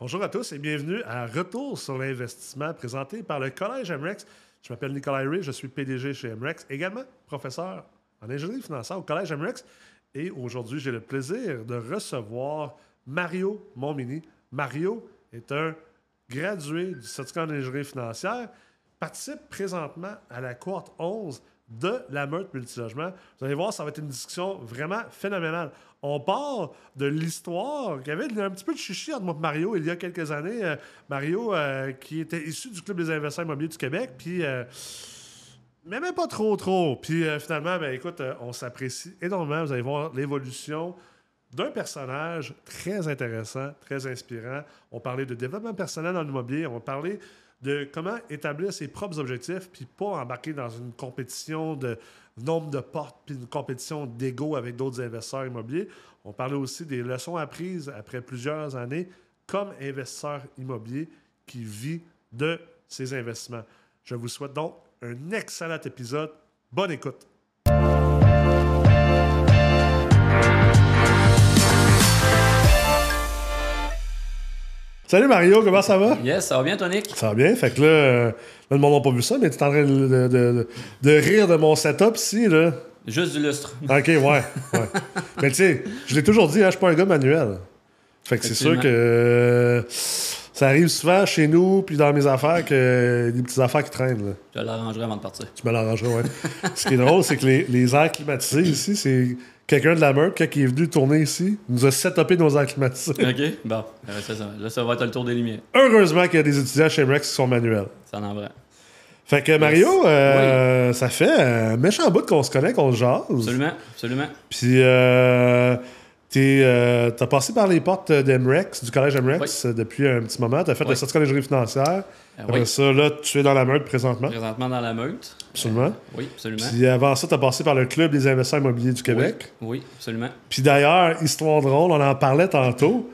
Bonjour à tous et bienvenue à Retour sur l'investissement présenté par le Collège MREX. Je m'appelle Nicolas Ray, je suis PDG chez MREX, également professeur en ingénierie financière au Collège MREX. Et aujourd'hui, j'ai le plaisir de recevoir Mario Montmini. Mario est un gradué du certificat en ingénierie financière, participe présentement à la cohorte 11 de la meute multilogement. Vous allez voir, ça va être une discussion vraiment phénoménale. On part de l'histoire qu'il y avait un petit peu de chichi entre moi et Mario il y a quelques années. Euh, Mario, euh, qui était issu du Club des investisseurs immobiliers du Québec, puis... Euh, mais même pas trop, trop. Puis finalement, ben, écoute, on s'apprécie énormément. Vous allez voir l'évolution d'un personnage très intéressant, très inspirant. On parlait de développement personnel dans l'immobilier. On parlait de comment établir ses propres objectifs, puis pas embarquer dans une compétition de nombre de portes, puis une compétition d'ego avec d'autres investisseurs immobiliers. On parlait aussi des leçons apprises après plusieurs années comme investisseur immobilier qui vit de ses investissements. Je vous souhaite donc un excellent épisode. Bonne écoute. Salut Mario, comment ça va? Yes, ça va bien, Tonic? Ça va bien. Fait que là, euh, là le monde n'a pas vu ça, mais tu es en train de, de, de, rire de mon setup ici, là. Juste du lustre. OK, ouais. ouais. mais tu sais, je l'ai toujours dit, hein, je suis pas un gars manuel. Fait que c'est sûr que euh, ça arrive souvent chez nous, puis dans mes affaires, que des petites affaires qui traînent. Là. Je l'arrangerai avant de partir. Tu me l'arrangeras, ouais. Ce qui est drôle, c'est que les, les airs climatisés ici, c'est quelqu'un de la meute, qui est venu tourner ici, nous a setupé nos airs climatisés. OK, bon. Ça, ça, là, ça va être le tour des lumières. Heureusement qu'il y a des étudiants chez Rex qui sont manuels. Ça en vrai. Fait que Mario, euh, ça fait un méchant bout qu'on se connaît, qu'on se jase. Absolument, absolument. Puis, euh, tu euh, as passé par les portes d'Emrex, du collège Emrex, depuis un petit moment. Tu as fait le certificat d'ingénierie financière. Après ça, là, tu es dans la meute présentement. Présentement dans la meute. Absolument. oui, absolument. Puis avant ça, tu as passé par le Club des investisseurs immobiliers du Québec. Oui, absolument. Puis d'ailleurs, histoire drôle, on en parlait tantôt.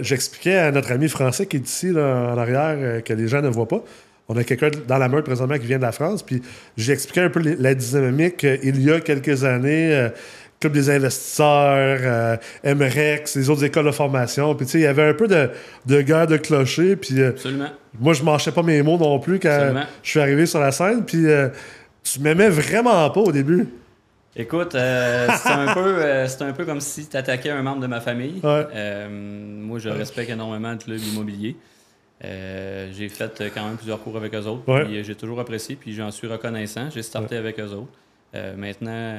J'expliquais à notre ami français qui est ici, là, en arrière, que les gens ne voient pas. On a quelqu'un dans la meute présentement qui vient de la France. Puis j'ai expliqué un peu la dynamique euh, il y a quelques années. Euh, Club des investisseurs, euh, MREX, les autres écoles de formation. Puis, tu sais, il y avait un peu de, de guerre de clocher. Puis, Absolument. moi, je ne marchais pas mes mots non plus quand je suis arrivé sur la scène. Puis, tu m'aimais vraiment pas au début. Écoute, c'est un, peu, un peu comme si tu attaquais un membre de ma famille. moi, je respecte énormément le club immobilier. Euh, j'ai fait euh, quand même plusieurs cours avec eux autres. Euh, j'ai toujours apprécié, puis j'en suis reconnaissant. J'ai starté avec eux autres. Maintenant,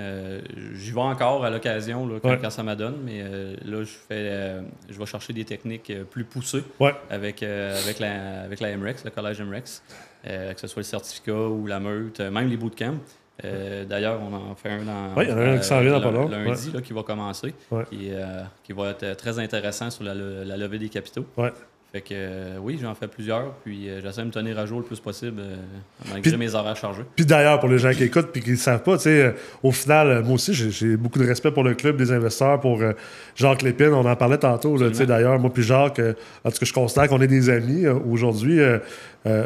j'y vais encore à l'occasion quand, ça m'adonne, mais là, je fais, je vais chercher des techniques plus poussées avec, avec, la, avec la MREX, le collège MREX, que ce soit le certificat ou la meute, même les bootcamps. D'ailleurs, on en fait un dans y en a un qui s'en vient dans lundi qui va commencer, qui, qui, va être très intéressant sur la, la levée des capitaux. Fait que euh, oui, j'en fais plusieurs, puis euh, j'essaie de me tenir à jour le plus possible euh, malgré mes horaires chargés. Puis d'ailleurs, pour les gens qui écoutent puis qui ne savent pas, sais, au final, moi aussi, j'ai beaucoup de respect pour le club des investisseurs, pour Jacques Lépine, on en parlait tantôt, d'ailleurs, moi puis Jacques, en tout cas, je constate qu'on est des amis aujourd'hui,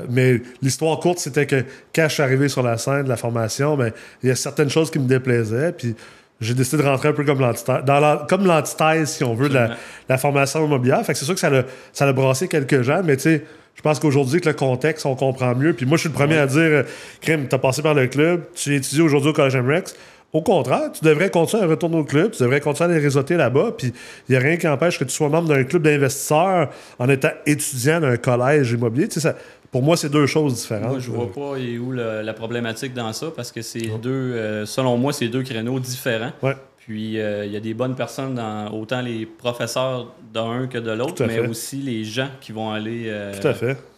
mais l'histoire courte, c'était que quand je suis arrivé sur la scène de la formation, ben, il y a certaines choses qui me déplaisaient, puis j'ai décidé de rentrer un peu comme l'antithèse, comme l'antithèse, si on veut, de la, formation immobilière. Fait que c'est sûr que ça a, ça a brassé quelques gens, mais tu sais, je pense qu'aujourd'hui, avec le contexte, on comprend mieux. Puis moi, je suis le premier à dire, Crime, tu as passé par le club, tu étudies aujourd'hui au Collège MREX. Au contraire, tu devrais continuer à retourner au club, tu devrais continuer à les réseauter là-bas, puis il n'y a rien qui empêche que tu sois membre d'un club d'investisseurs en étant étudiant d'un collège immobilier. Tu sais, ça, pour moi, c'est deux choses différentes. Moi, je vois pas où la problématique dans ça parce que c'est deux, euh, selon moi, c'est deux créneaux différents. Puis euh, il y a des bonnes personnes, dans, autant les professeurs d'un que de l'autre, mais aussi les gens qui vont aller euh,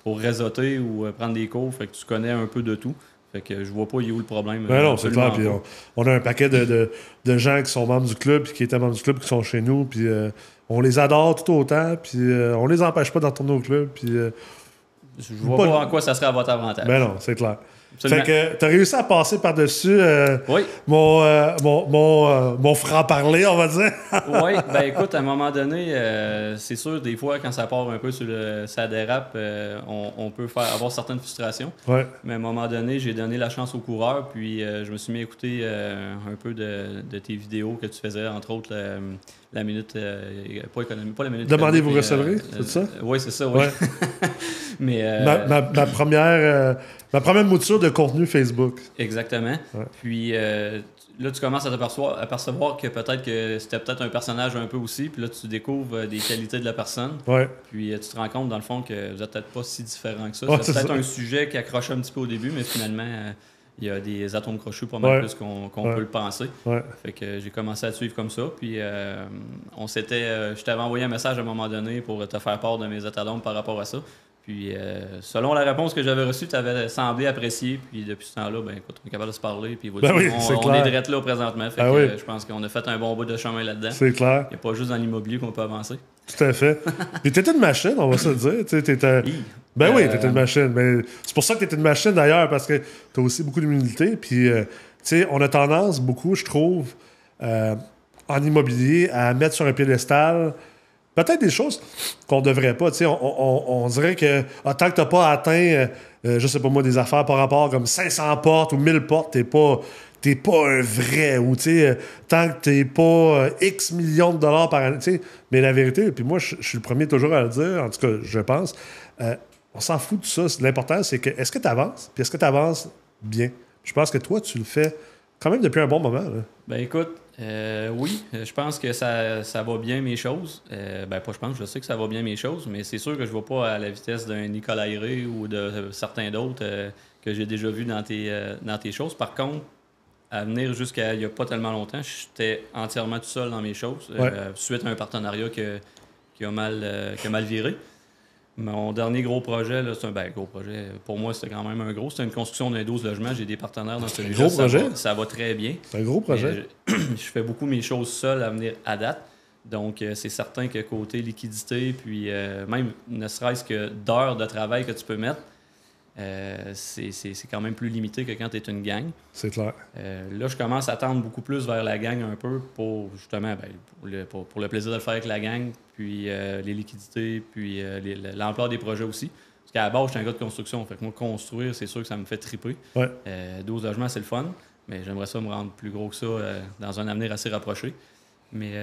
pour réseauter ou prendre des cours. Fait que tu connais un peu de tout. Fait que je vois pas où est le problème. Ben non, c'est clair. Puis on, a un paquet de, gens qui sont membres du club, puis qui étaient membres du club, qui sont chez nous, puis on les adore tout autant, puis on les empêche pas d'entrer au club, puis je vois pas, en quoi ça serait à votre avantage. Ben non, c'est clair. Fait que tu as réussi à passer par-dessus euh, mon, euh, mon, mon, mon franc-parler, on va dire. oui, ben écoute, à un moment donné, c'est sûr, des fois, quand ça part un peu sur le. ça dérape, on, on, peut faire, avoir certaines frustrations. Ouais. Mais à un moment donné, j'ai donné la chance au coureur, puis je me suis mis à écouter un peu de, de, tes vidéos que tu faisais, entre autres la minute, euh, pas économie, pas la minute. Demandez, vous recevrez, euh, c'est ça? oui, c'est ça, oui. mais, euh, ma, ma, première, ma première mouture de contenu Facebook. Exactement. Puis là, tu commences à t'apercevoir que peut-être que c'était peut-être un personnage un peu aussi, puis là, tu découvres des qualités de la personne. Ouais. Puis tu te rends compte, dans le fond, que vous n'êtes peut-être pas si différent que ça. c'est peut-être un sujet qui accroche un petit peu au début, mais finalement il y a des atomes crochus pas mal plus qu'on peut le penser. Fait que j'ai commencé à te suivre comme ça. Puis euh, on s'était. Euh, je t'avais envoyé un message à un moment donné pour te faire part de mes états par rapport à ça. Puis euh, selon la réponse que j'avais reçue, tu avais semblé apprécier. Puis depuis ce temps-là, ben écoute, on est capable de se parler. Puis ben oui, on, on, est direct là présentement. Fait ah que, je pense qu'on a fait un bon bout de chemin là-dedans. C'est clair. Il n'y a pas juste dans l'immobilier qu'on peut avancer. Tout à fait. Puis t'étais une machine, on va se dire. T'étais... Ben oui, t'étais une machine. Mais c'est pour ça que t'étais une machine d'ailleurs, parce que t'as aussi beaucoup d'humilité. Puis, euh, tu sais, on a tendance beaucoup, je trouve, euh, en immobilier, à mettre sur un piédestal peut-être des choses qu'on devrait pas. Tu on, on, dirait que ah, tant que t'as pas atteint, euh, je sais pas moi, des affaires par rapport comme 500 portes ou 1000 portes, t'es pas t'es pas un vrai ou tu sais tant que t'es pas euh, X millions de dollars par année tu sais mais la vérité puis moi je suis le premier toujours à le dire en tout cas je pense euh, on s'en fout de ça l'important c'est que est-ce que tu avances puis est-ce que tu avances bien? Je pense que toi tu le fais quand même depuis un bon moment ben écoute euh, oui, je pense que ça, ça, va bien mes choses. ben pas je pense, je sais que ça va bien mes choses, mais c'est sûr que je ne vais pas à la vitesse d'un Nicolas Hiré ou de certains d'autres que j'ai déjà vu dans tes, dans tes choses. Par contre, à venir jusqu'à il n'y a pas tellement longtemps, j'étais entièrement tout seul dans mes choses, euh, suite à un partenariat qui, a mal, euh, qui a mal viré. Mon dernier gros projet, c'est un ben, gros projet. Pour moi, c'était quand même un gros. C'était une construction d'un 12 logements. J'ai des partenaires dans celui-là. Gros projet? Ça va, très bien. C'est un gros projet. Je, je, fais beaucoup mes choses seul à venir à date. Donc, euh, c'est certain que côté liquidité, puis même ne serait-ce que d'heures de travail que tu peux mettre, euh, c'est quand même plus limité que quand tu es une gang. C'est clair. Euh, là, je commence à tendre beaucoup plus vers la gang un peu pour justement ben, pour, le, plaisir de le faire avec la gang, puis euh, les liquidités, puis l'emploi des projets aussi. Parce qu'à la base, je suis un gars de construction. Fait que moi, construire, c'est sûr que ça me fait triper. Ouais. 12 logements, c'est le fun, mais j'aimerais ça me rendre plus gros que ça dans un avenir assez rapproché. Mais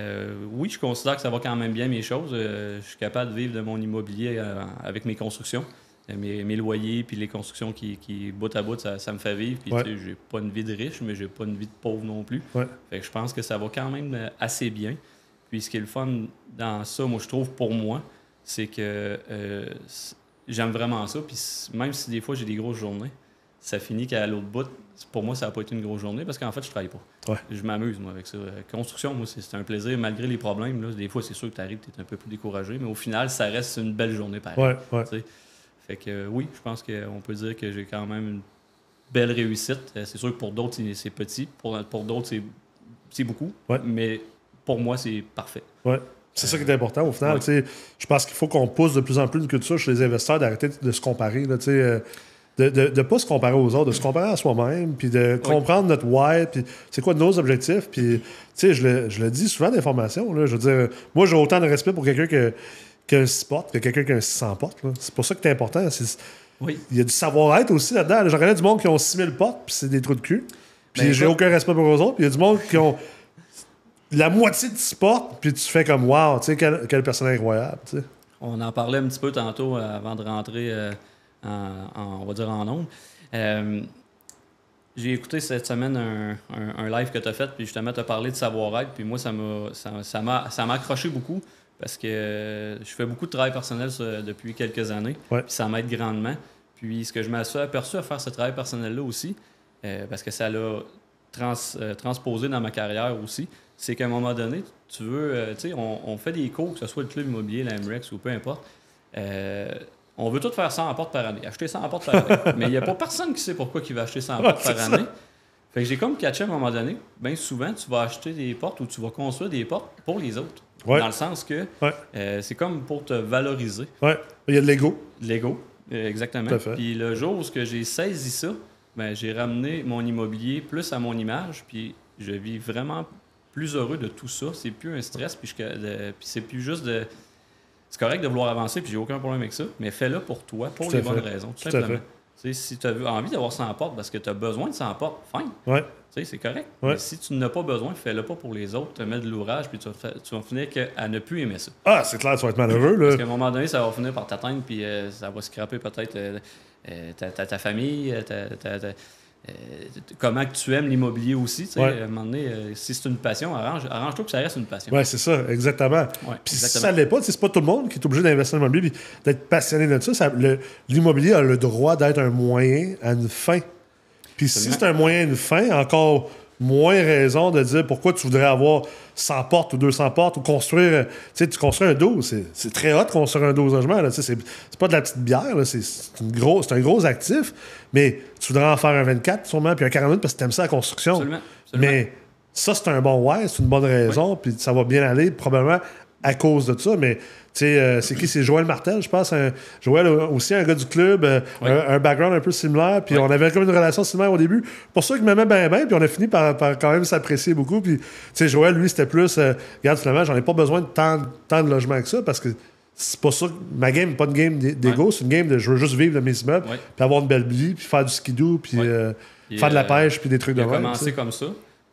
oui, je considère que ça va quand même bien mes choses. je suis capable de vivre de mon immobilier avec mes constructions. Euh, mes, loyers puis les constructions qui, qui bout à bout, ça, me fait vivre. Puis, tu sais, j'ai pas une vie de riche, mais j'ai pas une vie de pauvre non plus. Fait que je pense que ça va quand même euh, assez bien. Puis, ce qui est le fun dans ça, moi, je trouve, pour moi, c'est que euh, j'aime vraiment ça. Puis, même si des fois j'ai des grosses journées, ça finit qu'à l'autre bout, pour moi, ça n'a pas été une grosse journée parce qu'en fait, je travaille pas. Je m'amuse, moi, avec ça. Construction, moi, c'est un plaisir malgré les problèmes. Là, des fois, c'est sûr que tu arrives, tu es un peu plus découragé, mais au final, ça reste une belle journée pareil. Fait que oui, je pense qu'on peut dire que j'ai quand même une belle réussite. Euh, c'est sûr que pour d'autres, c'est petit. Pour, pour d'autres, c'est beaucoup. Mais pour moi, c'est parfait. Ouais. C'est ça qui est important au final. Je pense qu'il faut qu'on pousse de plus en plus que ça chez les investisseurs d'arrêter de se comparer. Là, euh, de ne pas se comparer aux autres, de se comparer à soi-même, puis de comprendre notre why, puis c'est quoi nos objectifs. Puis, je le, je le dis souvent d'information. Je veux dire, moi, j'ai autant de respect pour quelqu'un que qu'un 6 portes que quelqu'un qui a un 600 portes. C'est pour ça que c'est important. Oui. Il y a du savoir-être aussi là-dedans. J'en connais du monde qui ont 6000 portes, puis c'est des trous de cul. Puis ben, j'ai aucun respect pour eux autres. Puis il y a du monde qui ont la moitié de 6 portes, puis tu fais comme wow, tu sais, quel, quel personnage incroyable. On en parlait un petit peu tantôt euh, avant de rentrer euh, en, on va dire en nombre. Euh, j'ai écouté cette semaine un, un, live que tu as fait, puis justement, tu as parlé de savoir-être, puis moi, ça m'a ça, ça accroché beaucoup parce que euh, je fais beaucoup de travail personnel depuis quelques années. Puis ça m'aide grandement. Puis ce que je me suis aperçu à faire ce travail personnel-là aussi, euh, parce que ça l'a euh, transposé dans ma carrière aussi, c'est qu'à un moment donné, tu veux, tu sais, on, fait des cours, que ce soit le club immobilier, la MREX ou peu importe. on veut tout faire 100 portes par année, acheter 100 portes par année. Mais il n'y a pas personne qui sait pourquoi il va acheter 100 portes par année. Fait que j'ai comme catché à un moment donné, bien souvent, tu vas acheter des portes ou tu vas construire des portes pour les autres. Dans le sens que euh, c'est comme pour te valoriser. Ouais. Il y a de l'ego. L'ego, euh, exactement. Puis le jour où j'ai saisi ça, ben, j'ai ramené mon immobilier plus à mon image, puis je vis vraiment plus heureux de tout ça. C'est plus un stress, puis, puis c'est plus juste de. C'est correct de vouloir avancer, puis j'ai aucun problème avec ça, mais fais-le pour toi, pour les bonnes raisons, tout, simplement. Si tu as envie d'avoir 100 portes parce que tu as besoin de 100 portes, fine. Ouais. C'est correct. Mais si tu n'as pas besoin, fais-le pas pour les autres, te mets de l'ouvrage, puis tu vas, tu vas finir à ne plus aimer ça. Ah, c'est clair, tu vas être malheureux. Là. Parce qu'à un moment donné, ça va finir par t'atteindre, puis euh, ça va scraper peut-être euh, euh, ta, ta, ta, famille, ta, euh, comment tu aimes l'immobilier aussi. À un moment donné, euh, si c'est une passion, arrange, arrange-toi que ça reste une passion. Oui, c'est ça, exactement. puis si ça ne l'est pas, c'est pas tout le monde qui est obligé d'investir dans l'immobilier d'être passionné de ça. ça l'immobilier a le droit d'être un moyen à une fin. Puis si c'est un moyen à une fin, encore moins raison de dire pourquoi tu voudrais avoir 100 portes ou 200 portes ou construire. Euh, tu sais, tu construis un dos, c'est très hot de construire un dos logement. C'est pas de la petite bière, c'est un gros actif, mais tu voudrais en faire un 24 sûrement, puis un 48 parce que tu aimes ça la construction. Absolument, Mais ça, c'est un bon ouais, c'est une bonne raison, puis ça va bien aller probablement à cause de ça, mais euh, c'est qui? C'est Joël Martel, je pense. Joël, aussi un gars du club, euh, un, background un peu similaire. Puis on avait comme une relation similaire au début. Pour ça qu'il m'aimait bien, bien. Puis on a fini par, quand même s'apprécier beaucoup. Puis, Joël, lui, c'était plus, euh, regarde, finalement, j'en ai pas besoin de tant, tant, de logements que ça parce que c'est pas ça. Ma game n'est pas une game d'ego, c'est une game de je veux juste vivre de mes immeubles, puis avoir une belle vie, puis faire du skidoo, puis faire de la pêche, puis des trucs de même. commencé comme ça.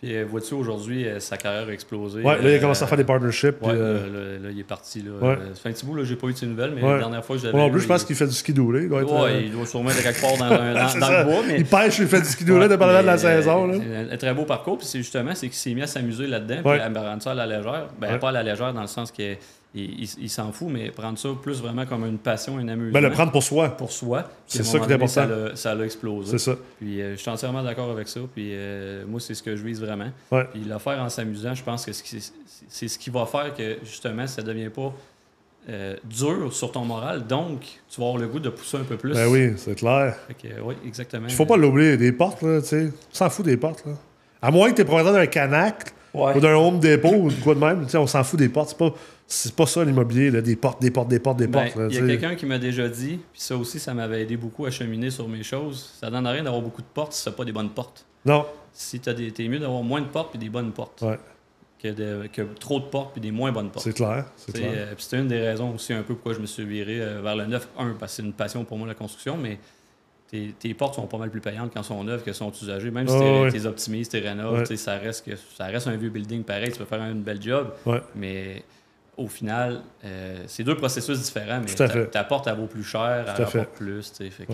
Puis euh, vois-tu, aujourd'hui, euh, sa carrière a explosé. Ouais, là, il a commencé à faire des partnerships. Ouais, euh, là, il est parti. Là. Ça fait un petit bout, là, j'ai pas eu de ses nouvelles, mais la dernière fois, je l'avais. en plus, je pense qu'il fait du skidoo. Là. Il doit être, ouais, il doit sûrement être quelque part dans, dans, le bois. Mais... Il pêche, il fait du skidoo là, dépendamment de la saison. Là. Un très beau parcours, puis c'est justement, c'est qu'il s'est mis à s'amuser là-dedans, puis à rendre ça à la légère. Ben, pas à la légère dans le sens que il, s'en fout, mais prendre ça plus vraiment comme une passion, un amusement. Ben, le prendre pour soi. Pour soi. C'est ça qui est important. Ça l'a explosé. C'est ça. Puis euh, je suis entièrement d'accord avec ça. Puis euh, moi, c'est ce que je vise vraiment. Ouais. Puis le faire en s'amusant, je pense que c'est ce qui va faire que justement, ça ne devient pas euh, dur sur ton moral. Donc, tu vas avoir le goût de pousser un peu plus. Ben oui, c'est clair. oui, exactement. Il faut pas l'oublier. Des portes, là, tu sais. S'en fout des portes, là. À moins que tu es propriétaire d'un Canac ou d'un Home Depot ou de quoi de même, on s'en fout des portes. C'est pas c'est pas ça l'immobilier, des portes, des portes, des portes, des ben, portes. Il y a quelqu'un qui m'a déjà dit, puis ça aussi, ça m'avait aidé beaucoup à cheminer sur mes choses. Ça donne rien d'avoir beaucoup de portes si ça pas des bonnes portes. Non. Si tu t'es mieux d'avoir moins de portes et des bonnes portes. Ouais. Que, que, trop de portes et des moins bonnes portes. C'est clair. C'est euh, c'était une des raisons aussi un peu pourquoi je me suis viré euh, vers le neuf. Un, parce que c'est une passion pour moi la construction, mais tes, portes sont pas mal plus payantes quand elles sont neuves que sont usagées. Même si tu es optimises, tu rénoves, ça, reste que, ça reste un vieux building pareil, tu peux faire un bel job. Mais au final, euh, c'est deux processus différents, mais ta, ta, porte, elle vaut plus cher, elle rapporte plus. Fait que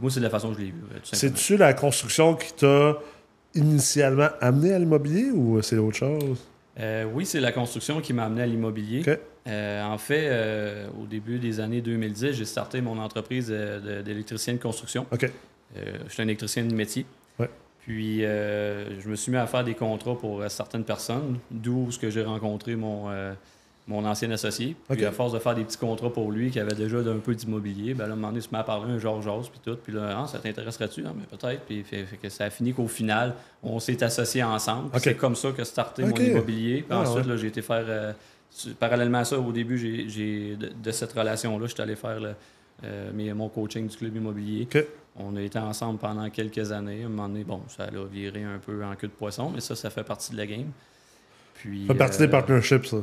moi, c'est de la façon que je l'ai vu. C'est-tu la construction qui t'a initialement amené à l'immobilier ou c'est autre chose? Euh, oui, c'est la construction qui m'a amené à l'immobilier. Euh, en fait, au début des années 2010, j'ai starté mon entreprise d'électricien de, construction. OK. je suis un électricien de métier. Puis, euh, je me suis mis à faire des contrats pour euh, certaines personnes, d'où ce que j'ai rencontré mon, euh, mon ancien associé. Puis, à force de faire des petits contrats pour lui, qui avait déjà un peu d'immobilier, ben là, à un moment donné, il se met à parler un Georges Jose, puis tout. Puis là, ah, ça t'intéresserait-tu? Mais peut-être. Puis, fait, que ça a fini qu'au final, on s'est associés ensemble. C'est comme ça que starté mon immobilier. Puis ah, ensuite, j'ai été faire. Parallèlement à ça, au début, j'ai, de, cette relation-là, j'étais allé faire mon coaching du club immobilier. On a été ensemble pendant quelques années. À un moment donné, bon, ça a viré un peu en queue de poisson, mais ça, ça fait partie de la game. Puis, ça fait partie des euh, partnerships, ça.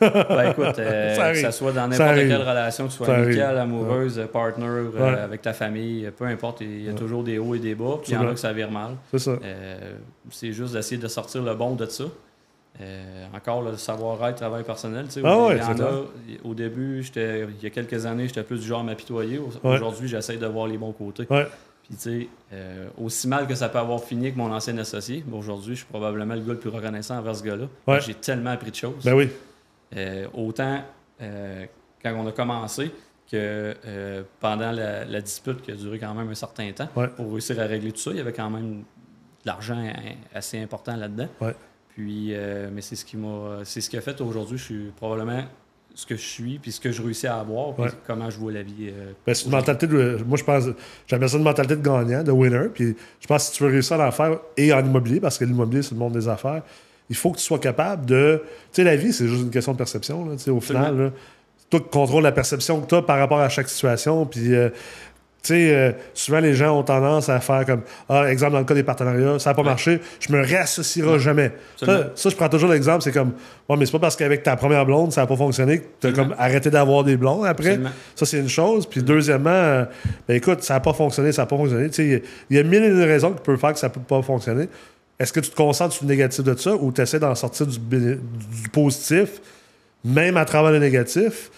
ben écoute, euh, que ce soit dans n'importe quelle relation, que ce soit amicale, amoureuse, partner, euh, avec ta famille, peu importe, il y a toujours des hauts et des bas, puis il y en a que ça vire mal. C'est ça. c'est juste d'essayer de sortir le bon de ça. Encore le savoir-être, travail personnel. Ah ouais, au début, il y a quelques années, j'étais plus du genre à m'apitoyer. Aujourd'hui, j'essaie de voir les bons côtés. Puis, tu sais, euh, aussi mal que ça peut avoir fini avec mon ancien associé, aujourd'hui, je suis probablement le gars le plus reconnaissant envers ce gars-là. J'ai tellement appris de choses. Ben oui. Euh, autant euh, quand on a commencé que pendant la, dispute qui a duré quand même un certain temps, pour réussir à régler tout ça, il y avait quand même de l'argent assez important là-dedans. Puis, mais c'est ce qui m'a, c'est ce qui a fait aujourd'hui. Je suis probablement ce que je suis, puis ce que je réussis à avoir, puis comment je vois la vie. Euh, ben, c'est une mentalité de. Moi, je pense. J'appelle ça une mentalité de gagnant, de winner. Puis je pense que si tu veux réussir à en faire, et en immobilier, parce que l'immobilier, c'est le monde des affaires, il faut que tu sois capable de. Tu sais, la vie, c'est juste une question de perception. Là, au final, là, toi, contrôle la perception que tu as par rapport à chaque situation. Puis. Euh, Tu sais, euh, souvent les gens ont tendance à faire comme Ah, exemple dans le cas des partenariats, ça n'a pas marché, je me réassocierai jamais. Ça, ça, je prends toujours l'exemple, c'est comme Ouais, mais c'est pas parce qu'avec ta première blonde, ça n'a pas fonctionné que tu as comme arrêté d'avoir des blondes après. Ça, c'est une chose. Puis deuxièmement, euh, ben écoute, ça n'a pas fonctionné, ça n'a pas fonctionné. Tu sais, il y a mille et une raisons qui peuvent faire que ça ne peut pas fonctionner. Est-ce que tu te concentres sur le négatif de ça ou tu essaies d'en sortir du, du positif, même à travers le négatif?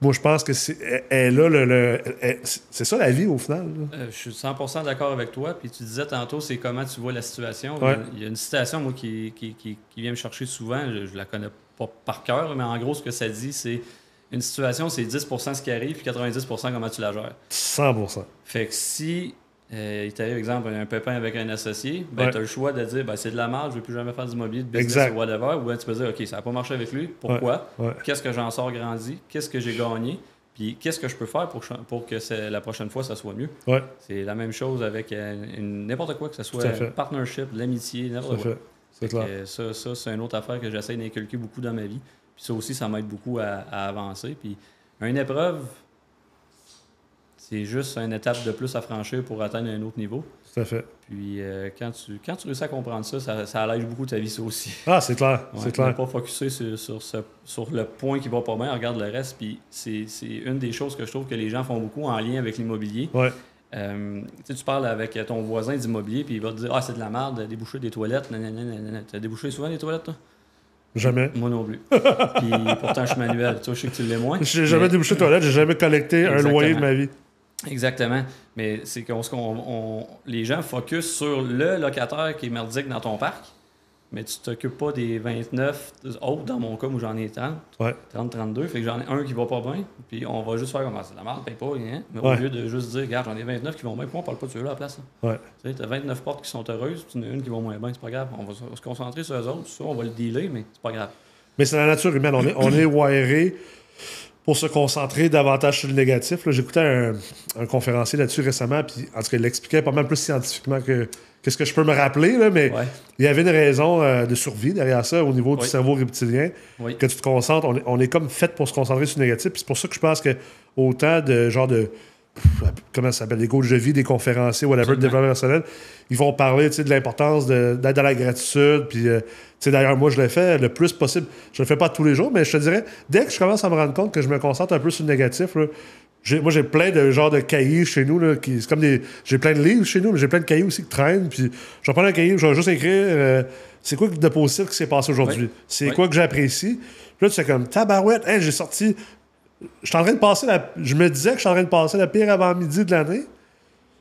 Moi, je pense que c'est là, le, c'est ça la vie au final. Euh, je suis 100% d'accord avec toi. Puis tu disais tantôt, c'est comment tu vois la situation. Il y a une citation, moi, qui, qui, vient me chercher souvent. Je, ne la connais pas par cœur, mais en gros, ce que ça dit, c'est une situation, c'est 10% ce qui arrive, puis 90% comment tu la gères. 100 Fait que si euh, il t'arrive, exemple, un pépin avec un associé, ben, tu as le choix de dire ben, c'est de la merde, je ne veux plus jamais faire d'immobilier, de business ou whatever. Ou ben, tu peux dire OK, ça n'a pas marché avec lui, pourquoi? Qu'est-ce que j'en sors grandi? Qu'est-ce que j'ai gagné? Puis qu'est-ce que je peux faire pour, pour que la prochaine fois, ça soit mieux? C'est la même chose avec euh, n'importe quoi, que ce soit un partnership, l'amitié, n'importe quoi. C'est Ça, ça c'est une autre affaire que j'essaie d'inculquer beaucoup dans ma vie. Puis ça aussi, ça m'aide beaucoup à, à avancer. Puis une épreuve, c'est juste une étape de plus à franchir pour atteindre un autre niveau. Tout à fait. Puis euh, quand, tu, quand tu réussis à comprendre ça, ça, allège beaucoup ta vie, ça aussi. Ah, c'est clair. c'est clair. pas focuser sur, sur, sur, le point qui va pas bien, regarde le reste. Puis c'est une des choses que je trouve que les gens font beaucoup en lien avec l'immobilier. Ouais. Euh, tu parles avec ton voisin d'immobilier, puis il va te dire Ah, c'est de la merde, déboucher des toilettes. Tu as débouché souvent des toilettes, toi? Jamais. Moi non plus. puis pourtant, je suis manuel. Toi, je sais que tu l'es moins. J'ai jamais débouché des toilettes, j'ai jamais collecté un loyer de ma vie. Exactement. Mais c'est qu'on on, les gens focus sur le locataire qui est merdique dans ton parc, mais tu t'occupes pas des 29 autres, dans mon cas où j'en ai 30. 30, 32. Fait que j'en ai un qui va pas bien, puis on va juste faire comme ça. Ah, c'est la merde, paye pas, hein? Mais au lieu de juste dire, regarde, j'en ai 29 qui vont bien, pourquoi on parle pas de ceux-là à la place? Ouais. Tu as 29 portes qui sont heureuses, tu en as une qui va moins bien, c'est pas grave. On va se concentrer sur eux autres, ça, on va le dealer, mais c'est pas grave. Mais c'est la nature humaine. On est, on est wiré pour se concentrer davantage sur le négatif. J'écoutais un, un, conférencier là-dessus récemment, puis en tout cas, il l'expliquait pas mal plus scientifiquement que qu'est-ce que je peux me rappeler, là, mais il y avait une raison euh, de survie derrière ça au niveau du cerveau reptilien, que tu te concentres. On est, comme fait pour se concentrer sur le négatif. C'est pour ça que je pense que autant de genre de comment ça s'appelle, des coachs de vie, des conférenciers, whatever, de développement personnel, ils vont parler de l'importance d'être dans la gratitude. Puis, euh, d'ailleurs, moi, je le fais le plus possible. Je le fais pas tous les jours, mais je te dirais, dès que je commence à me rendre compte que je me concentre un peu sur le négatif, moi, j'ai plein de genres de cahiers chez nous. Là, qui, c'est comme des, j'ai plein de livres chez nous, mais j'ai plein de cahiers aussi qui traînent. Puis, je vais prendre un cahier, je vais juste écrire euh, c'est quoi de positif qui s'est passé aujourd'hui? C'est quoi que j'apprécie? Puis là, tu fais comme tabarouette, j'ai sorti je suis en train de passer la. Je me disais que je suis en train de passer la pire avant-midi de l'année.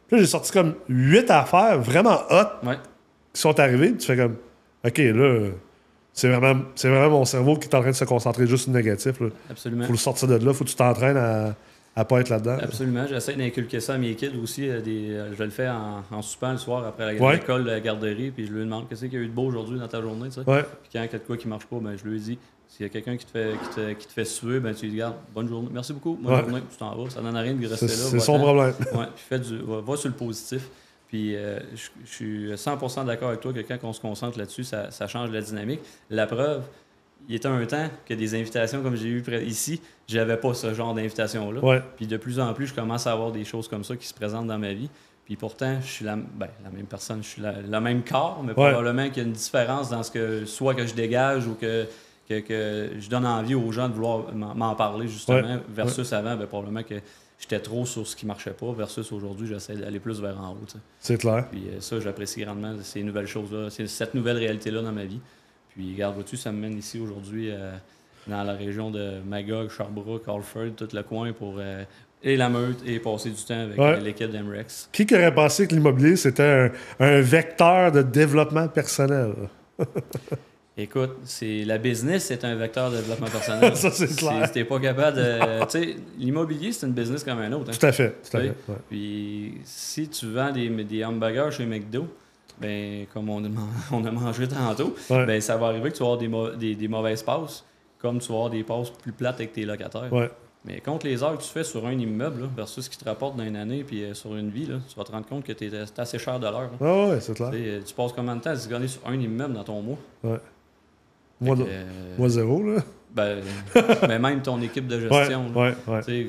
Puis là, j'ai sorti comme huit affaires vraiment hot qui sont arrivées. Tu fais comme OK, là, c'est vraiment, c'est vraiment mon cerveau qui est en train de se concentrer juste sur le négatif. Là. Absolument. Faut le sortir de là, faut que tu t'entraînes à à pas être là-dedans. Absolument. J'essaie d'inculquer ça à mes kids aussi. Euh, des, euh, je le fais en, en soupant le soir après l'école, la garderie, puis je lui demande qu'est-ce qu'il y a eu de beau aujourd'hui dans ta journée. Tu sais? Puis quand il y a quelque chose qui marche pas, ben, je lui dis s'il y a quelqu'un qui te fait qui te, qui te fait suer, ben, tu lui dis Garde, bonne journée, merci beaucoup, bonne journée, tu t'en vas. Ça n'en a rien de rester là. C'est son problème. Ouais, puis fais du, va, sur le positif. Puis euh, je, je, suis 100% d'accord avec toi que quand on se concentre là-dessus, ça, ça change la dynamique. La preuve, il était un temps que des invitations comme j'ai eu ici, j'avais pas ce genre d'invitation-là. Puis de plus en plus, je commence à avoir des choses comme ça qui se présentent dans ma vie. Puis pourtant, je suis la, ben, la même personne, je suis le même corps, mais probablement qu'il y a une différence dans ce que soit que je dégage ou que, que, je donne envie aux gens de vouloir m'en parler justement, versus avant, ben, probablement que j'étais trop sur ce qui marchait pas, versus aujourd'hui, j'essaie d'aller plus vers en haut. C'est clair. Puis euh, ça, j'apprécie grandement ces nouvelles choses-là, cette nouvelle réalité-là dans ma vie. Puis, regarde, vois-tu, ça me mène ici aujourd'hui euh, dans la région de Magog, Sherbrooke, Alford, tout le coin pour euh, et la meute et passer du temps avec l'équipe d'Emrex. Qui aurait pensé que l'immobilier, c'était un, vecteur de développement personnel? Écoute, c'est la business, c'est un vecteur de développement personnel. ça, c'est clair. Si t'es pas capable de. tu sais, l'immobilier, c'est une business comme un autre. Hein. Tout à fait. Tout à fait Puis, si tu vends des, des hamburgers chez McDo, ben, comme on a, on a mangé tantôt, ben, ça va arriver que tu vas avoir des, des, mauvaises passes, comme tu vas avoir des passes plus plates avec tes locataires. Mais contre les heures que tu fais sur un immeuble là, versus ce qui te rapporte dans une année puis euh, sur une vie, là, tu vas te rendre compte que tu es, assez cher de l'heure. Ah ouais, c'est clair. Euh, tu passes combien de temps à se gagner sur un immeuble dans ton mois? Ouais. Moi, euh, moi, zéro, là. Ben, mais même ton équipe de gestion. Ouais, ouais,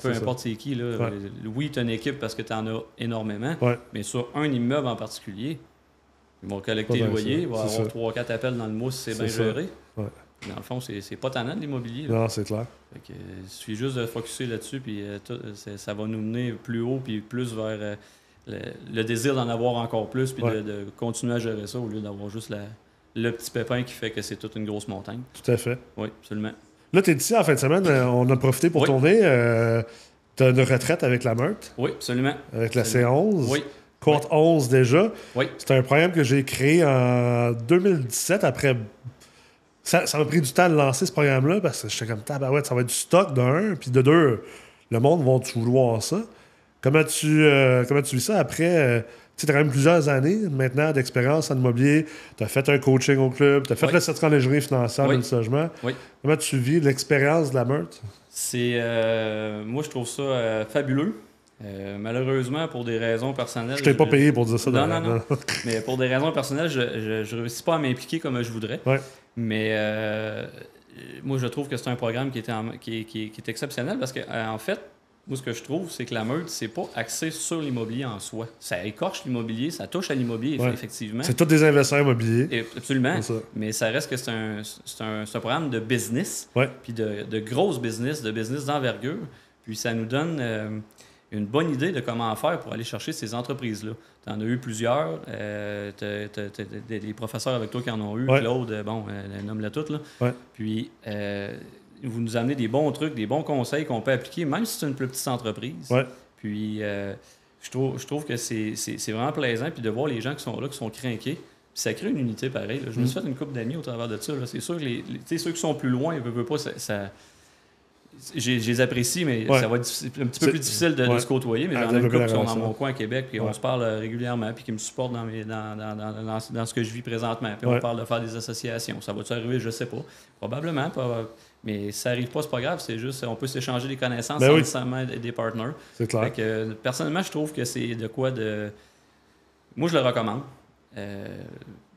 peu importe c'est qui. Là, Oui, tu as une équipe parce que tu en as énormément, mais sur un immeuble en particulier, ils vont collecter le loyer, il va y avoir 3 quatre appels dans le mois si c'est bien géré. Dans le fond, c'est pas tannant de l'immobilier. Non, c'est clair. il suffit juste de focuser là-dessus, puis euh, ça va nous mener plus haut, puis plus vers euh, le, désir d'en avoir encore plus, puis de, continuer à gérer ça au lieu d'avoir juste le petit pépin qui fait que c'est toute une grosse montagne. Tout à fait. Oui, absolument. Là, tu es ici en fin de semaine, euh, on a profité pour tourner. tu as une retraite avec la Meurthe. Oui, absolument. Avec la C11. Oui. Courte 11 déjà. Oui. C'est un programme que j'ai créé en 2017 après ça, m'a pris du temps de lancer ce programme-là parce que j'étais comme, ouais, ça va être du stock d'un, puis de deux, le monde va vouloir ça? Comment tu, euh, comment tu vis ça après? Euh, tu as quand même plusieurs années maintenant d'expérience en immobilier. Tu as fait un coaching au club, tu as fait le certificat en financière oui. logement. Oui. Comment tu vis l'expérience de la meurtre? C'est, euh, moi, je trouve ça fabuleux. malheureusement, pour des raisons personnelles. Je t'ai pas payé pour dire ça. Non, non, non. Mais pour des raisons personnelles, je ne réussis pas à m'impliquer comme je voudrais. Ouais. Mais euh, moi, je trouve que c'est un programme qui, qui, est exceptionnel parce qu'en euh, en fait, moi, ce que je trouve, c'est que la meute, c'est pas axé sur l'immobilier en soi. Ça écorche l'immobilier, ça touche à l'immobilier, effectivement. C'est tous des investisseurs immobiliers. absolument. Mais ça reste que c'est un, un, programme de business, puis de, de grosse business, de business d'envergure. Puis ça nous donne euh, une bonne idée de comment faire pour aller chercher ces entreprises-là. Tu en as eu plusieurs. Euh, tu as, des professeurs avec toi qui en ont eu. Claude, euh, bon, euh, nomme-la toute. Là. Puis, vous nous amenez des bons trucs, des bons conseils qu'on peut appliquer, même si c'est une plus petite entreprise. Puis, je, trouve, je trouve que c'est vraiment plaisant. Puis de voir les gens qui sont là, qui sont craqués. ça crée une unité pareille. Je me suis mm. fait une couple d'amis au travers de ça. C'est sûr que les, ceux qui sont plus loin, ils ne veulent pas. ça je les apprécie, mais ça va être un petit peu plus difficile de, se côtoyer. Mais j'en ai une couple qui sont dans mon coin à Québec, puis on se parle euh, régulièrement, puis qui me supportent dans, dans, dans, ce que je vis présentement. Puis on parle de faire des associations. Ça va-tu arriver? Je ne sais pas. Probablement. Pas, mais ça n'arrive pas, c'est pas grave. C'est juste, on peut s'échanger des connaissances ben sans des partenaires. C'est clair. personnellement, je trouve que c'est de quoi de. Moi, je le recommande. Euh,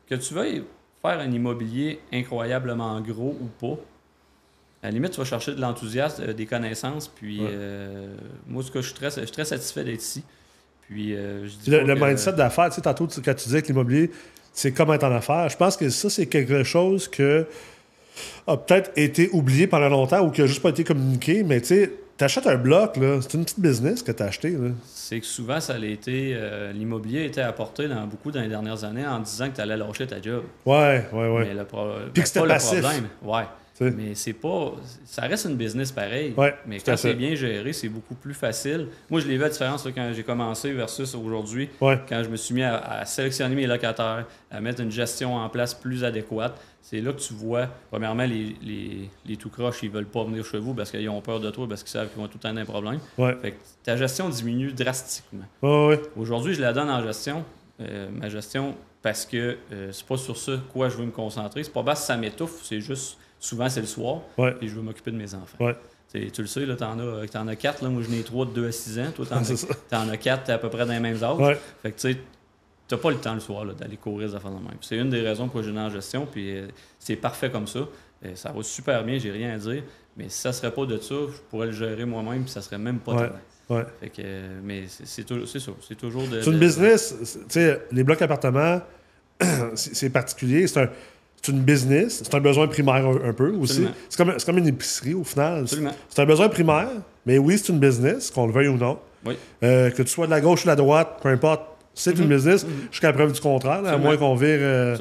que tu veuilles faire un immobilier incroyablement gros ou pas, à la limite, tu vas chercher de l'enthousiasme, euh, des connaissances. Puis euh, moi, ce que je suis très, très satisfait d'être ici. Puis, euh, je dis le, mindset d'affaires, tu sais, tantôt, quand tu disais que l'immobilier, c'est comme être en affaires, je pense que ça, c'est quelque chose que a peut-être été oublié pendant longtemps ou qui n'a juste pas été communiqué, mais tu sais, achètes un bloc, là, c'est une petite business que tu as acheté. C'est que souvent, ça a été. L'immobilier a été apporté dans beaucoup dans les dernières années en disant que tu allais lâcher ta job. Ouais, ouais, ouais. Mais le, Puis ben, que c'était passif. Problème. Ouais. Mais c'est pas. Ça reste une business pareil. mais quand c'est bien géré, c'est beaucoup plus facile. Moi, je l'ai vu la différence quand j'ai commencé versus aujourd'hui. Quand je me suis mis à, sélectionner mes locataires, à mettre une gestion en place plus adéquate. C'est là que tu vois, premièrement, les, les, les tout croches, ils veulent pas venir chez vous parce qu'ils ont peur de toi, parce qu'ils savent qu'ils vont tout le temps un problème. Fait que ta gestion diminue drastiquement. Aujourd'hui, je la donne en gestion. Euh, ma gestion, parce que euh, c'est pas sur ça quoi je veux me concentrer. C'est pas parce que ça m'étouffe, c'est juste Souvent, c'est le soir. Et je veux m'occuper de mes enfants. Tu le sais, tu en, as, en as quatre. Là, moi, je n'ai trois de 2 à 6 ans. Toi, tu en, as quatre à peu près dans les mêmes âges. Fait que tu n'as pas le temps le soir d'aller courir des affaires de même. C'est une des raisons pour je j'ai en gestion. Puis euh, c'est parfait comme ça. Euh, ça va super bien, j'ai rien à dire. Mais si ça ne serait pas de ça, je pourrais le gérer moi-même, puis ça serait même pas ouais. Fait que, mais c'est toujours, ça. C'est toujours de. C'est une business. Tu sais, les blocs appartements, c'est particulier. C'est un c'est une business, c'est un besoin primaire un, peu aussi. C'est comme, comme, une épicerie au final. C'est un besoin primaire, mais oui, c'est une business, qu'on le veuille ou non. Euh, que tu sois de la gauche ou de la droite, peu importe, c'est une mm-hmm. business mm-hmm. jusqu'à la preuve du contraire, à moins qu'on vire, euh,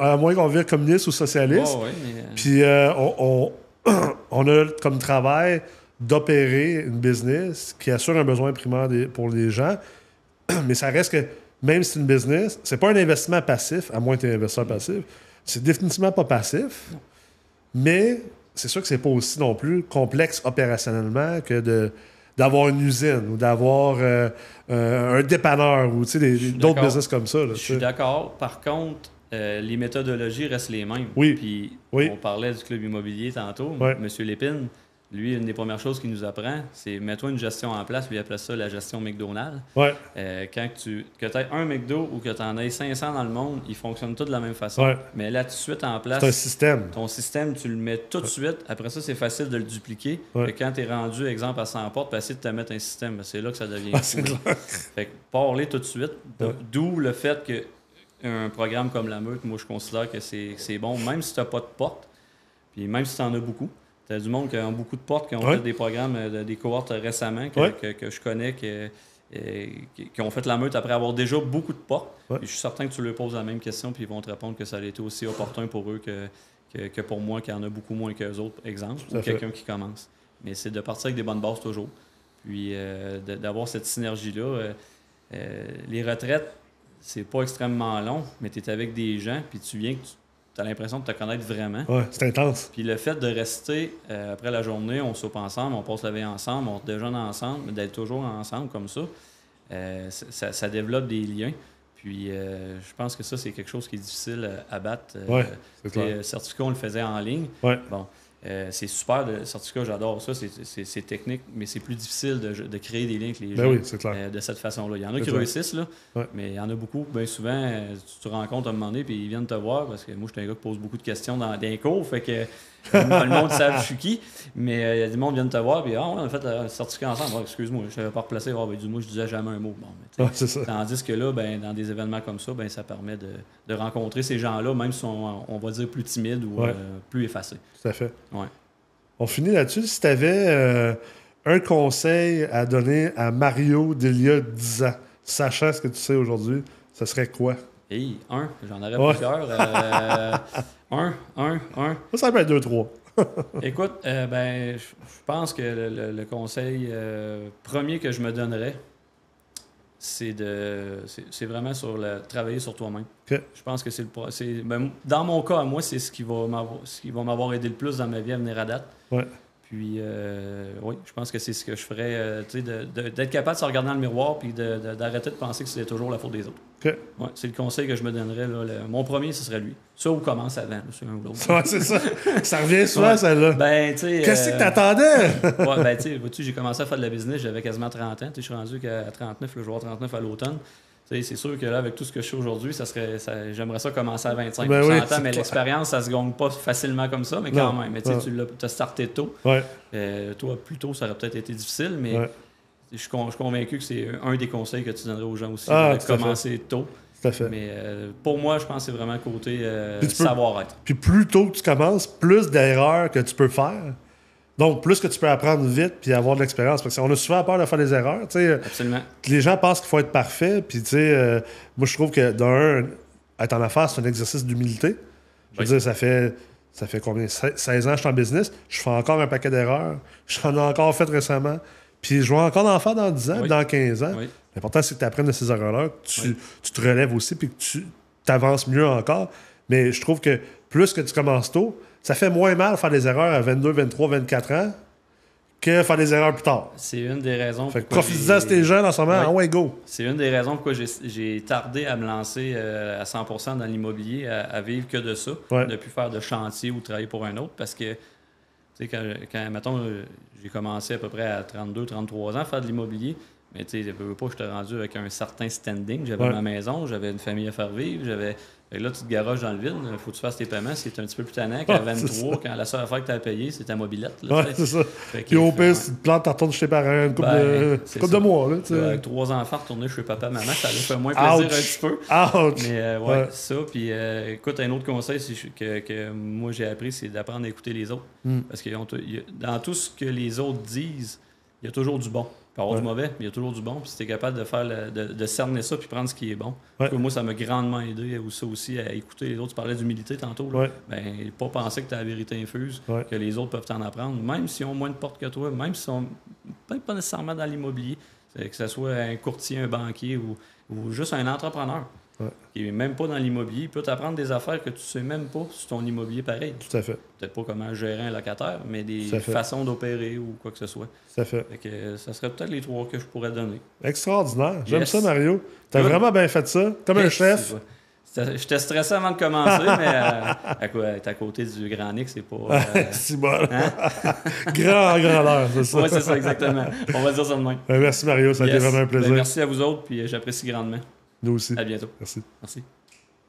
à, moins qu'on vire communiste ou socialiste. Euh, Puis on, on, a comme travail d'opérer une business qui assure un besoin primaire pour les gens, mais ça reste que même si c'est une business, c'est pas un investissement passif, à moins que tu es investisseur passif. C'est définitivement pas passif, mais c'est sûr que c'est pas aussi non plus complexe opérationnellement que de d'avoir une usine ou d'avoir euh, euh, un dépanneur ou d'autres business comme ça. je suis d'accord. Par contre, euh, les méthodologies restent les mêmes. Oui. Puis oui. on parlait du club immobilier tantôt, M. Lépine. Lui, une des premières choses qu'il nous apprend, c'est mets-toi une gestion en place, lui il appelle ça la gestion McDonald's. Ouais. Euh, quand tu que aies un McDo ou que tu en aies 500 dans le monde, ils fonctionnent tous de la même façon. Ouais. Mais là, tout de suite en place, C'est un système. ton système, tu le mets tout de suite. Après ça, c'est facile de le dupliquer. Quand tu es rendu, exemple, à 100 portes, essayer de te mettre un système. C'est là que ça devient Ah, clair. Fait que parler tout de suite. D'où le fait que un programme comme la meute, moi, je considère que c'est c'est bon, même si tu n'as pas de porte, puis même si tu en as beaucoup. Tu as du monde qui a beaucoup de portes, qui ont Ouais. fait des programmes, euh, de- des cohortes récemment, que, Ouais. que- que je connais, que, euh, qui, qui ont fait la meute après avoir déjà beaucoup de portes. Ouais. Je suis certain que tu leur poses la même question, puis ils vont te répondre que ça a été aussi opportun pour eux que, que, que pour moi, qui en a beaucoup moins qu'eux autres, exemple, ou quelqu'un qui commence. Mais c'est de partir avec des bonnes bases toujours. Puis euh, d'avoir cette synergie-là. euh, euh, les retraites, c'est pas extrêmement long, mais tu es avec des gens, puis tu viens que tu as l'impression de te connaître vraiment. Ouais, c'est intense. Puis le fait de rester euh, après la journée, on soupe ensemble, on passe la veille ensemble, on déjeune ensemble, mais d'être toujours ensemble comme ça, euh, ça, développe des liens. Puis euh, je pense que ça, c'est quelque chose qui est difficile à battre. Ouais, c'est clair. le certificat, on le faisait en ligne. Ouais. Bon, euh, c'est super, le certificat, j'adore ça, c'est- technique, mais c'est plus difficile de, de créer des liens avec les Ben gens oui, c'est clair. euh, de cette façon-là. Il y en a qui clair. réussissent, là, Ouais. mais il y en a beaucoup. Bien souvent, euh, tu te rencontres à un moment donné, puis ils viennent te voir, parce que moi, je suis un gars qui pose beaucoup de questions dans, dans les cours, fait que le monde sait je suis qui, mais il y a du monde qui viennent te voir, puis ah, ouais, on a fait un certificat ensemble. Ah, Excuse-moi, je ne savais pas replacer. Ah, ben, du moins, je disais jamais un mot. Bon, ça. Tandis que là, ben, dans des événements comme ça, ben, ça permet de, de rencontrer ces gens-là, même si on, on va dire plus timides ou Ouais. plus effacés. Tout à fait. Ouais. On finit là-dessus. Si tu avais un conseil à donner à Mario d'il y a 10 ans, sachant ce que tu sais aujourd'hui, ce serait quoi? Un, j'en aurais Ouais. plusieurs. Euh, un, un, un. Ça, ça peut être 2-3. Écoute, euh, ben, je pense que le, le- le conseil euh, premier que je me donnerais, c'est de, c'est vraiment sur le travailler sur toi-même. Je pense que c'est le, pro- c'est, ben, dans mon cas, moi, c'est ce qui va m'avoir, ce qui va m'avoir aidé le plus dans ma vie à venir à date. Ouais. Puis, euh, oui, je pense que c'est ce que je ferais, euh, d'être capable de se regarder dans le miroir puis de- de- d'arrêter de penser que c'est toujours la faute des autres. OK. Ouais, c'est le conseil que je me donnerais. Là, le- mon premier, ce serait lui. Ça ou commence avant, là, c'est un ou l'autre. Ouais, c'est ça. Ça revient souvent, Ouais. celle-là. Ben, tu sais. Qu'est-ce euh, que t'attendais? ouais, ben, tu sais, vois-tu, j'ai commencé à faire de la business, j'avais quasiment 30 ans. Je suis rendu qu'à 39, là, je vais avoir 39 à l'automne. C'est sûr que là, avec tout ce que je fais aujourd'hui, ça serait, ça- j'aimerais ça commencer à 25 Ben oui, c'est mais l'expérience, ça se gagne pas facilement comme ça, mais quand Non, même. Mais tu l'as t'as starté tôt. Ouais, Euh, toi, plus tôt, ça aurait peut-être été difficile, mais ouais, je, suis suis convaincu que c'est un des conseils que tu donnerais aux gens aussi, Ah, de fait. commencer tôt. tout à fait. Mais euh, pour moi, je pense que c'est vraiment côté euh, savoir-être. Puis plus tôt que tu commences, plus d'erreurs que tu peux faire. Donc, plus que tu peux apprendre vite puis avoir de l'expérience. Parce qu'on a souvent peur de faire des erreurs. Absolument. les gens pensent qu'il faut être parfait. Puis, tu sais, euh, moi, je trouve que d'un, être en affaires, c'est un exercice d'humilité. Je veux Oui. dire, ça fait, ça fait combien? Se- 16 ans que je suis en business. Je fais encore un paquet d'erreurs. J'en ai encore fait récemment. Puis, je vais encore en faire dans 10 ans, Oui. dans 15 ans. Oui. L'important, c'est que tu apprennes de ces erreurs-là, que tu te relèves aussi, puis que tu avances mieux encore. Mais je trouve que plus que tu commences tôt, ça fait moins mal faire des erreurs à 22, 23, 24 ans que faire des erreurs plus tard. C'est une des raisons. Fait que pourquoi profite-en j'ai- si t'es jeune en ce moment. Ah ouais, go. C'est une des raisons pourquoi j'ai- tardé à me lancer euh, à 100% dans l'immobilier, à, à vivre que de ça, Ouais. de plus faire de chantier ou travailler pour un autre, parce que, tu sais, quand, quand mettons, euh, j'ai commencé à peu près à 32, 33 ans à faire de l'immobilier, mais tu sais, je veux pas, j'étais rendu avec un certain standing, j'avais Ouais. ma maison, j'avais une famille à faire vivre, j'avais... fait que là, tu te garages dans le vide, il faut que tu fasses tes paiements, c'est un petit peu plus tannant qu'à Ouais, c'est 23, quand la seule affaire que tu as payée, c'est ta mobilette. là, Ouais, c'est ça. Fait que- Puis au fait- pire, si tu te plantes, tu retournes chez tes parents une couple, Ben, de, c'est couple de mois. Là, avec trois enfants, retourner chez papa, maman, ça allait faire moins plaisir Ouch. un petit peu. Ouch! Mais euh, ouais, Ouais. ça. Puis euh, écoute, un autre conseil que, que moi j'ai appris, c'est d'apprendre à écouter les autres. Mm. Parce que dans tout ce que les autres disent, il y a toujours du bon. Peut avoir Ouais. du mauvais, mais il y a toujours du bon. Puis si tu es capable de faire le- de, de cerner ça puis prendre ce qui est bon. Ouais. Parce que moi, ça m'a grandement aidé ou ça aussi à écouter les autres. Tu parlais d'humilité tantôt. Là. Ouais. Ben, pas penser que tu as la vérité infuse, que les autres peuvent t'en apprendre, même s'ils ont moins de portes que toi, même s'ils sont peut-être pas nécessairement dans l'immobilier, que ce soit un courtier, un banquier ou, ou juste un entrepreneur Ouais. qui n'est même pas dans l'immobilier, il peut t'apprendre des affaires que tu sais même pas sur ton immobilier pareil. Tout à fait. Peut-être pas comment gérer un locataire, mais des façons d'opérer ou quoi que ce soit. Tout à fait. Fait que, euh, ça serait peut-être les trois que je pourrais donner. Extraordinaire. J'aime Yes. ça, Mario. T'as Good. vraiment bien fait ça. Comme un chef. J'étais stressé avant de commencer, mais euh, à, à côté du Grand Nick, c'est pas. Euh... c'est bon. Hein? grand grandeur, c'est ça. Oui, c'est ça, exactement. On va dire ça demain. Ben, merci Mario, ça a été vraiment un plaisir. Ben, merci à vous autres, puis j'apprécie grandement. Nous aussi. À bientôt. Merci. Merci.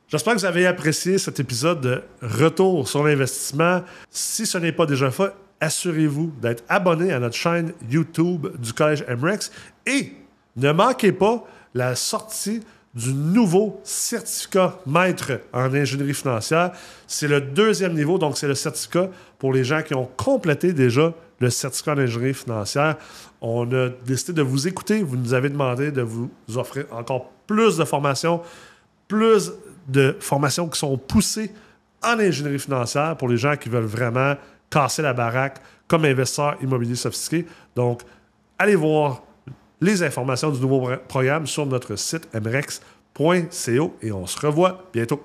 J'espère que vous avez apprécié cet épisode de Retour sur l'investissement. Si ce n'est pas déjà fait, assurez-vous d'être abonné à notre chaîne YouTube du Collège MREX et ne manquez pas la sortie du nouveau certificat maître en ingénierie financière. C'est le deuxième niveau, donc c'est le certificat pour les gens qui ont complété déjà le certificat en ingénierie financière. On a décidé de vous écouter. Vous nous avez demandé de vous offrir encore plus de formations, plus de formations qui sont poussées en ingénierie financière pour les gens qui veulent vraiment casser la baraque comme investisseur immobilier sophistiqué. Donc, allez voir les informations du nouveau programme sur notre site mrex.co et on se revoit bientôt.